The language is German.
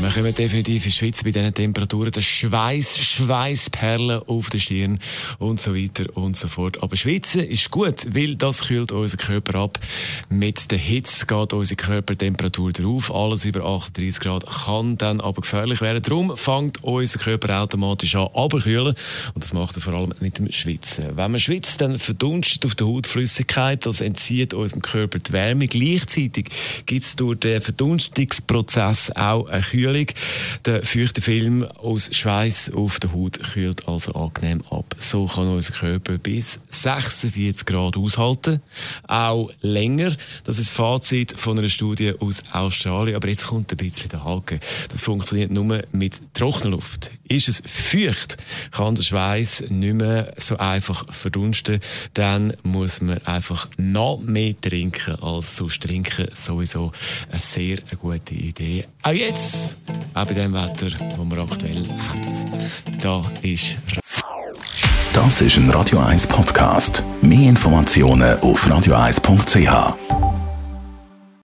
wir kommen definitiv in die Schweiz bei diesen Temperaturen. Der Schweiß, Schweißperlen auf der Stirn und so weiter und so fort. Aber Schwitzen ist gut, weil das kühlt unseren Körper ab. Mit der Hitze geht unsere Körpertemperatur drauf. Alles über 38 Grad kann dann aber gefährlich werden. Darum fängt unser Körper automatisch an abkühlen. Und das macht er vor allem mit dem Schwitzen. Wenn man schwitzt, dann verdunstet auf der Haut Flüssigkeit. Das entzieht unserem Körper die Wärme. Gleichzeitig gibt es durch den Verdunstungsprozess auch eine Kühlung Kühlung. Der feuchte Film aus Schweiß auf der Haut kühlt also angenehm ab. So kann unser Körper bis 46 Grad aushalten. Auch länger. Das ist das Fazit von einer Studie aus Australien. Aber jetzt kommt ein bisschen der Haken. Das funktioniert nur mit trockener Luft. Ist es feucht, kann der Schweiß nicht mehr so einfach verdunsten. Dann muss man einfach noch mehr trinken als sonst trinken. Sowieso eine sehr gute Idee. Auch jetzt auch bei dem Wetter, das wir aktuell haben. Da ist Das ist ein Radio 1 Podcast. Mehr Informationen auf radio1.ch.